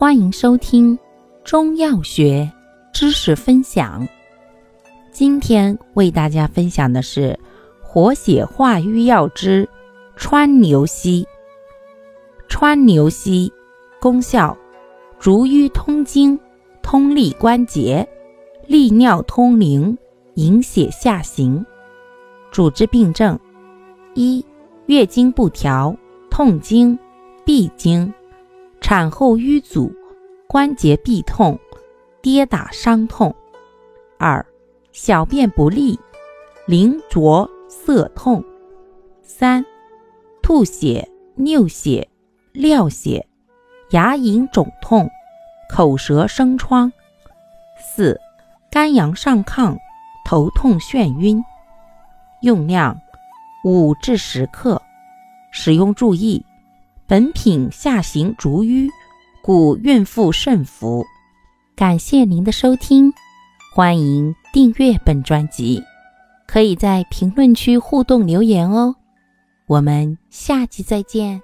欢迎收听中药学知识分享。今天为大家分享的是活血化瘀药之川牛膝。川牛膝功效：逐瘀通经，通利关节，利尿通淋，引血下行。主治病症：一、月经不调、痛经、闭经。产后瘀阻、关节痹痛、跌打伤痛；二、小便不利、淋浊涩痛；三、吐血、尿血、尿血、牙龈肿痛、口舌生疮；四、肝阳上亢、头痛眩晕。用量五至十克。使用注意。本品下行逐瘀，故孕妇慎服。感谢您的收听，欢迎订阅本专辑，可以在评论区互动留言哦。我们下集再见。